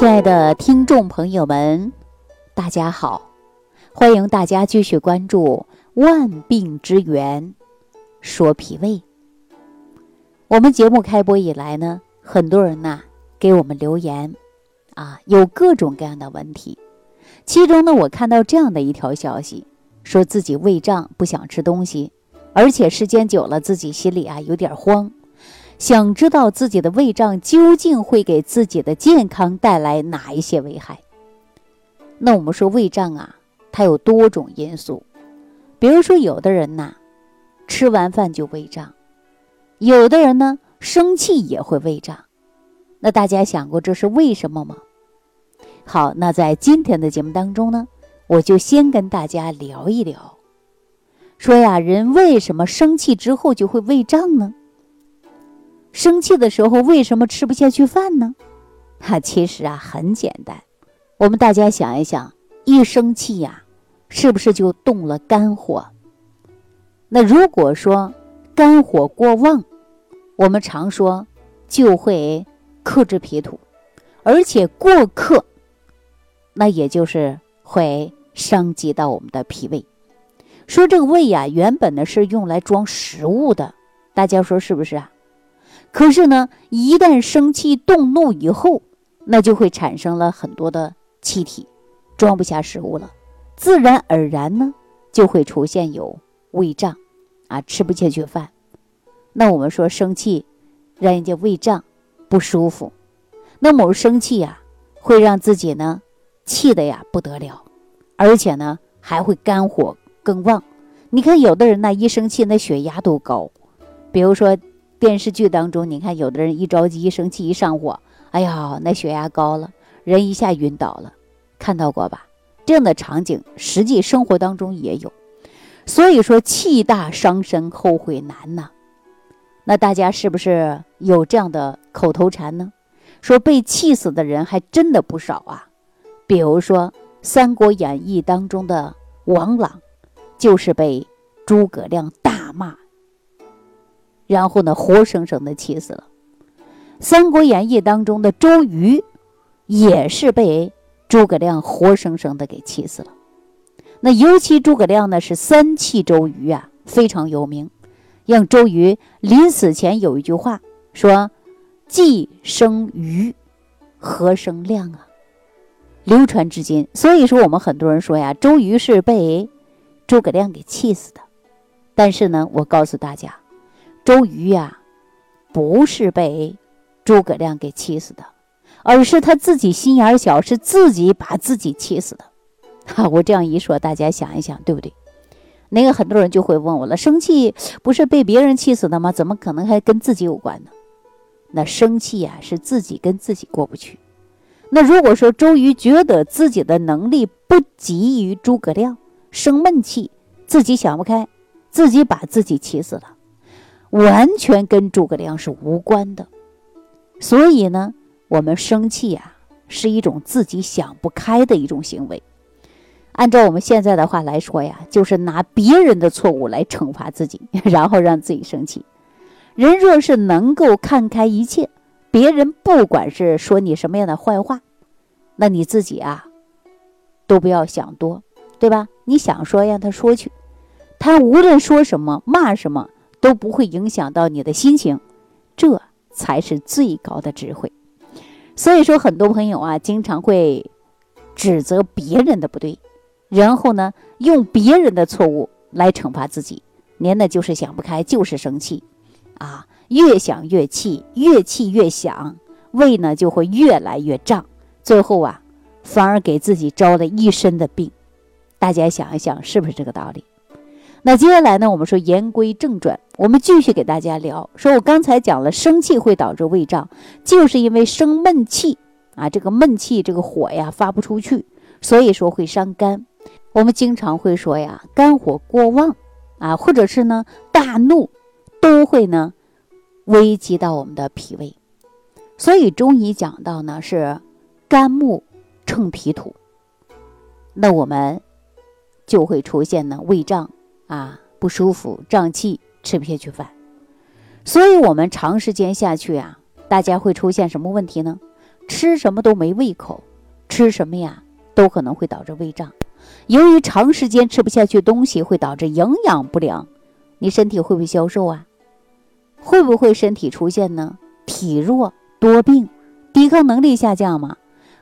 亲爱的听众朋友们，大家好！欢迎大家继续关注《万病之源说脾胃》。我们节目开播以来呢，很多人呐给我们留言，啊，有各种各样的问题。其中呢，我看到这样的一条消息，说自己胃胀，不想吃东西，而且时间久了，自己心里啊有点慌。想知道自己的胃胀究竟会给自己的健康带来哪一些危害？那我们说胃胀啊，它有多种因素，比如说有的人呐，吃完饭就胃胀，有的人呢生气也会胃胀，那大家想过这是为什么吗？好，那在今天的节目当中呢，我就先跟大家聊一聊，说呀，人为什么生气之后就会胃胀呢？生气的时候为什么吃不下去饭呢？哈，其实啊很简单，我们大家想一想，一生气呀，是不是就动了肝火？那如果说肝火过旺，我们常说就会克制脾土，而且过克，那也就是会伤及到我们的脾胃。说这个胃呀，原本呢是用来装食物的，大家说是不是啊？可是呢，一旦生气动怒以后，那就会产生了很多的气体，装不下食物了，自然而然呢，就会出现有胃胀，啊，吃不下去饭。那我们说生气，让人家胃胀，不舒服。那么生气呀，会让自己呢，气的呀不得了，而且呢，还会肝火更旺。你看有的人呢，一生气那血压都高，比如说。电视剧当中，你看有的人一着急、一生气、一上火，哎呀，那血压高了，人一下晕倒了，看到过吧？这样的场景，实际生活当中也有。所以说，气大伤身，后悔难呐。那大家是不是有这样的口头禅呢？说被气死的人还真的不少啊。比如说《三国演义》当中的王朗，就是被诸葛亮大骂。然后呢，活生生的气死了。《三国演义》当中的周瑜，也是被诸葛亮活生生的给气死了。那尤其诸葛亮呢，是三气周瑜啊，非常有名。让周瑜临死前有一句话说：“既生瑜，何生亮啊？”流传至今。所以说，我们很多人说呀，周瑜是被诸葛亮给气死的。但是呢，我告诉大家。周瑜呀，不是被诸葛亮给气死的，而是他自己心眼小，是自己把自己气死的。哈，我这样一说，大家想一想，对不对？那个很多人就会问我了：生气不是被别人气死的吗？怎么可能还跟自己有关呢？那生气呀，是自己跟自己过不去。那如果说周瑜觉得自己的能力不及于诸葛亮，生闷气，自己想不开，自己把自己气死了。完全跟诸葛亮是无关的，所以呢，我们生气呀，是一种自己想不开的一种行为。按照我们现在的话来说呀，就是拿别人的错误来惩罚自己，然后让自己生气。人若是能够看开一切，别人不管是说你什么样的坏话，那你自己啊，都不要想多，对吧？你想说让他说去，他无论说什么骂什么。都不会影响到你的心情，这才是最高的智慧。所以说，很多朋友啊，经常会指责别人的不对，然后呢，用别人的错误来惩罚自己。您呢，就是想不开，就是生气，啊，越想越气，越气越想，胃呢就会越来越胀，最后啊，反而给自己招了一身的病。大家想一想，是不是这个道理？那接下来呢？我们说言归正传，我们继续给大家聊。说我刚才讲了，生气会导致胃胀，就是因为生闷气啊，这个闷气，这个火呀发不出去，所以说会伤肝。我们经常会说呀，肝火过旺啊，或者是呢大怒，都会呢危及到我们的脾胃。所以中医讲到呢是肝木乘脾土，那我们就会出现呢胃胀。啊，不舒服，胀气，吃不下去饭，所以，我们长时间下去啊，大家会出现什么问题呢？吃什么都没胃口，吃什么呀都可能会导致胃胀。由于长时间吃不下去东西，会导致营养不良，你身体会不会消瘦啊？会不会身体出现呢？体弱多病，抵抗能力下降吗？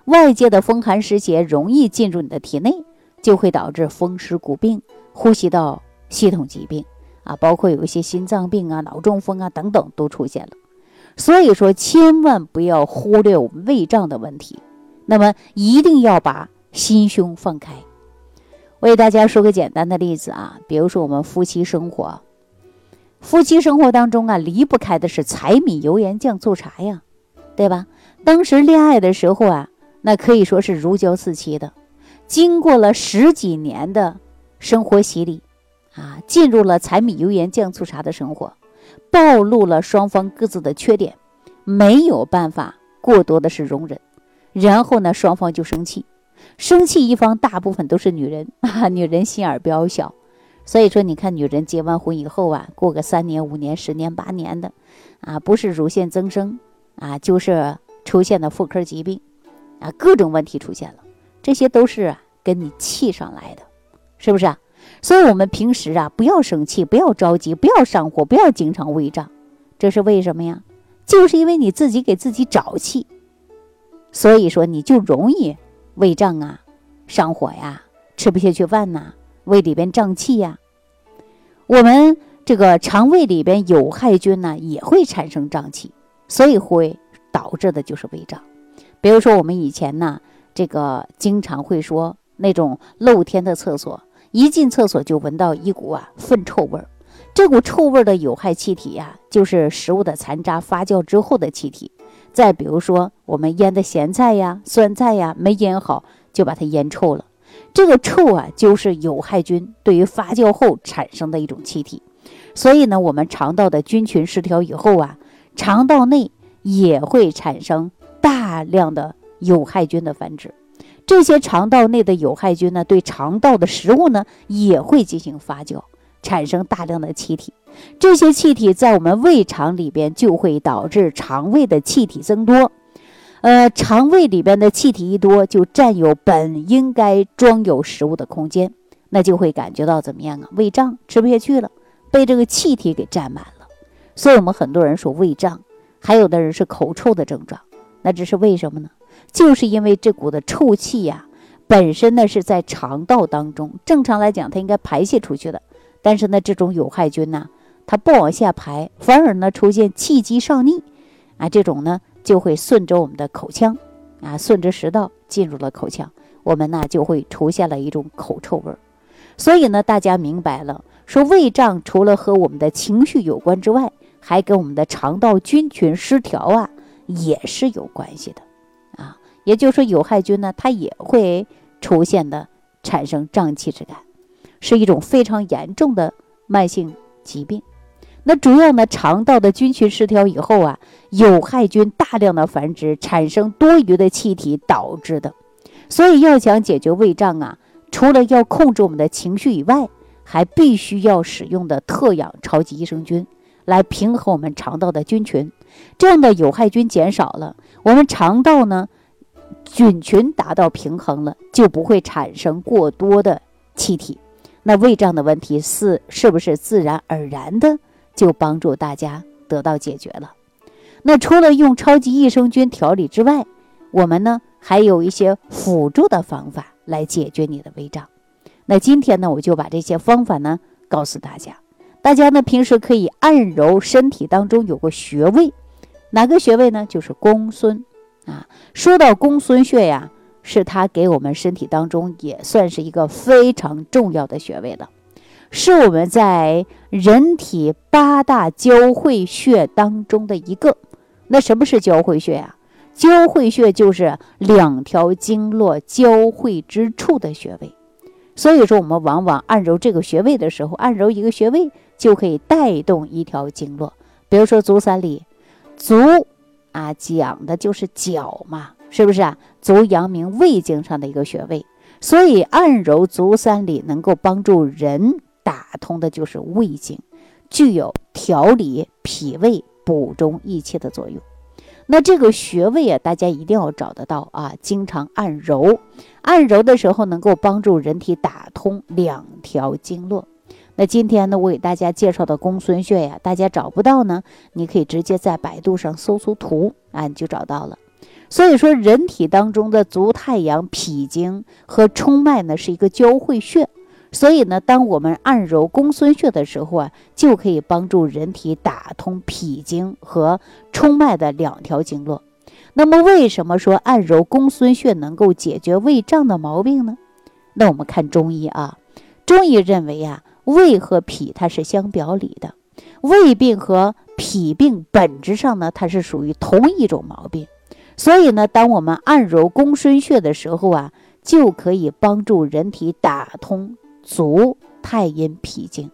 外界的风寒湿邪容易进入你的体内，就会导致风湿骨病、呼吸道系统疾病啊，包括有一些心脏病啊、脑中风啊等等都出现了。所以说，千万不要忽略我们胃胀的问题，那么一定要把心胸放开。我给大家说个简单的例子啊，比如说我们夫妻生活，夫妻生活当中啊，离不开的是柴米油盐酱醋茶呀，对吧？当时恋爱的时候啊，那可以说是如胶似漆的。经过了十几年的生活洗礼，啊，进入了柴米油盐酱醋茶的生活，暴露了双方各自的缺点，没有办法过多的是容忍，然后呢，双方就生气。生气一方大部分都是女人啊，女人心眼比较小，所以说你看女人结完婚以后啊，过个三年、五年、十年、八年的，啊，不是乳腺增生啊，就是出现了妇科疾病，啊，各种问题出现了，这些都是跟你气上来的，是不是啊？所以我们平时啊，不要生气，不要着急，不要上火，不要经常胃胀，这是为什么呀？就是因为你自己给自己找气，所以说你就容易。胃胀啊，上火呀，吃不下去饭呐，胃里边胀气呀。我们这个肠胃里边有害菌呢，也会产生胀气，所以会导致的就是胃胀。比如说我们以前呢，这个经常会说那种露天的厕所，一进厕所就闻到一股啊粪臭味儿。这股臭味的有害气体呀，就是食物的残渣发酵之后的气体。再比如说，我们腌的咸菜呀、酸菜呀，没腌好就把它腌臭了。这个臭啊，就是有害菌对于发酵后产生的一种气体。所以呢，我们肠道的菌群失调以后啊，肠道内也会产生大量的有害菌的繁殖。这些肠道内的有害菌呢，对肠道的食物呢，也会进行发酵。产生大量的气体，这些气体在我们胃肠里边就会导致肠胃的气体增多。呃，肠胃里边的气体一多，就占有本应该装有食物的空间，那就会感觉到怎么样啊？胃胀，吃不下去了，被这个气体给占满了。所以，我们很多人说胃胀，还有的人是口臭的症状，那这是为什么呢？就是因为这股的臭气呀，本身呢是在肠道当中，正常来讲它应该排泄出去的。但是呢，这种有害菌呢，它不往下排，反而呢出现气机上逆，啊，这种呢就会顺着我们的口腔，啊，顺着食道进入了口腔，我们呢就会出现了一种口臭味儿。所以呢，大家明白了，说胃胀除了和我们的情绪有关之外，还跟我们的肠道菌群失调啊也是有关系的，也就是说有害菌呢，它也会出现的产生胀气之感。是一种非常严重的慢性疾病，那主要呢，肠道的菌群失调以后啊，有害菌大量的繁殖，产生多余的气体导致的。所以要想解决胃胀啊，除了要控制我们的情绪以外，还必须要使用的特养超级益生菌来平衡我们肠道的菌群。这样的有害菌减少了，我们肠道呢菌群达到平衡了，就不会产生过多的气体。那胃胀的问题是是不是自然而然的就帮助大家得到解决了？那除了用超级益生菌调理之外，我们呢还有一些辅助的方法来解决你的胃胀。那今天呢，我就把这些方法呢告诉大家。大家呢平时可以按揉身体当中有个穴位，哪个穴位呢？就是公孙啊。说到公孙穴呀。是它给我们身体当中也算是一个非常重要的穴位了，是我们在人体八大交汇穴当中的一个。那什么是交汇穴呀？交汇穴就是两条经络交汇之处的穴位。所以说，我们往往按揉这个穴位的时候，按揉一个穴位就可以带动一条经络。比如说足三里，足啊讲的就是脚嘛。是不是啊？足阳明胃经上的一个穴位，所以按揉足三里能够帮助人打通的就是胃经，具有调理脾胃、补中益气的作用。那这个穴位啊，大家一定要找得到啊，经常按揉，按揉的时候能够帮助人体打通两条经络。那今天呢，我给大家介绍的公孙穴呀，大家找不到呢，你可以直接在百度上搜搜图啊，你就找到了。所以说，人体当中的足太阳脾经和冲脉呢是一个交汇穴，所以呢，当我们按揉公孙穴的时候啊，就可以帮助人体打通脾经和冲脉的两条经络。那么，为什么说按揉公孙穴能够解决胃胀的毛病呢？那我们看中医啊，中医认为呀。胃和脾它是相表里的，胃病和脾病本质上呢，它是属于同一种毛病，所以呢，当我们按揉公孙穴的时候啊，就可以帮助人体打通足太阴脾经，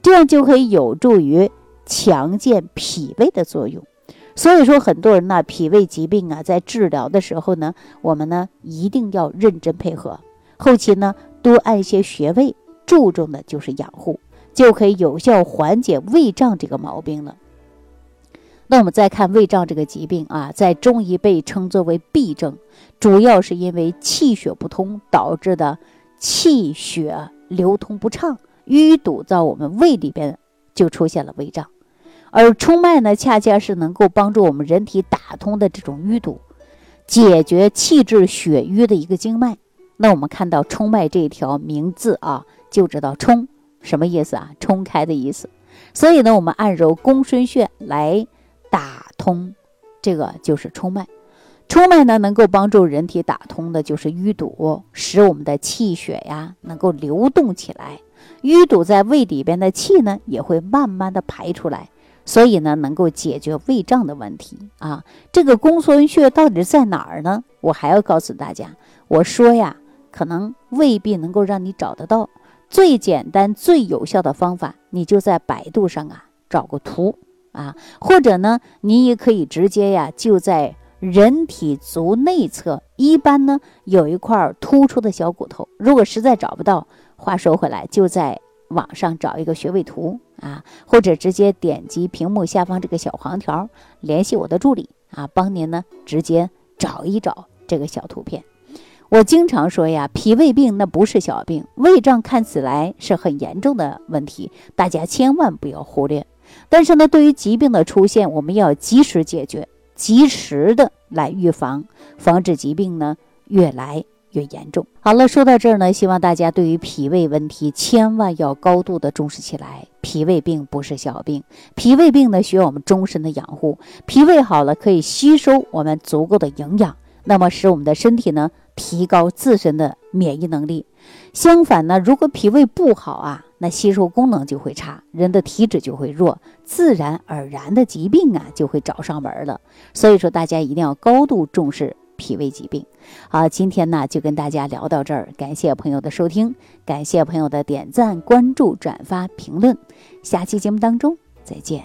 这样就可以有助于强健脾胃的作用。所以说，很多人呢，脾胃疾病啊，在治疗的时候呢，我们呢一定要认真配合，后期呢多按一些穴位。注重的就是养护，就可以有效缓解胃胀这个毛病了。那我们再看胃胀这个疾病啊，在中医被称作为痹症，主要是因为气血不通导致的气血流通不畅，淤堵在我们胃里边就出现了胃胀。而冲脉呢，恰恰是能够帮助我们人体打通的这种淤堵，解决气滞血瘀的一个经脉。那我们看到冲脉这条名字啊。就知道冲什么意思啊？冲开的意思。所以呢，我们按揉公孙穴来打通，这个就是冲脉。冲脉呢，能够帮助人体打通的就是淤堵，使我们的气血呀能够流动起来。淤堵在胃里边的气呢，也会慢慢的排出来。所以呢，能够解决胃胀的问题啊。这个公孙穴到底在哪儿呢？我还要告诉大家，我说呀，可能未必能够让你找得到。最简单、最有效的方法，你就在百度上啊找个图啊，或者呢，你也可以直接呀就在人体足内侧，一般呢有一块突出的小骨头。如果实在找不到，话说回来，就在网上找一个穴位图啊，或者直接点击屏幕下方这个小黄条，联系我的助理啊，帮您呢直接找一找这个小图片。我经常说呀，脾胃病那不是小病，胃胀看起来是很严重的问题，大家千万不要忽略。但是呢，对于疾病的出现，我们要及时解决，及时的来预防，防止疾病呢越来越严重。好了，说到这儿呢，希望大家对于脾胃问题千万要高度的重视起来。脾胃病不是小病，脾胃病呢需要我们终身的养护。脾胃好了，可以吸收我们足够的营养，那么使我们的身体呢。提高自身的免疫能力。相反呢，如果脾胃不好啊，那吸收功能就会差，人的体质就会弱，自然而然的疾病啊就会找上门了。所以说，大家一定要高度重视脾胃疾病。好，今天呢就跟大家聊到这儿，感谢朋友的收听，感谢朋友的点赞、关注、转发、评论。下期节目当中再见，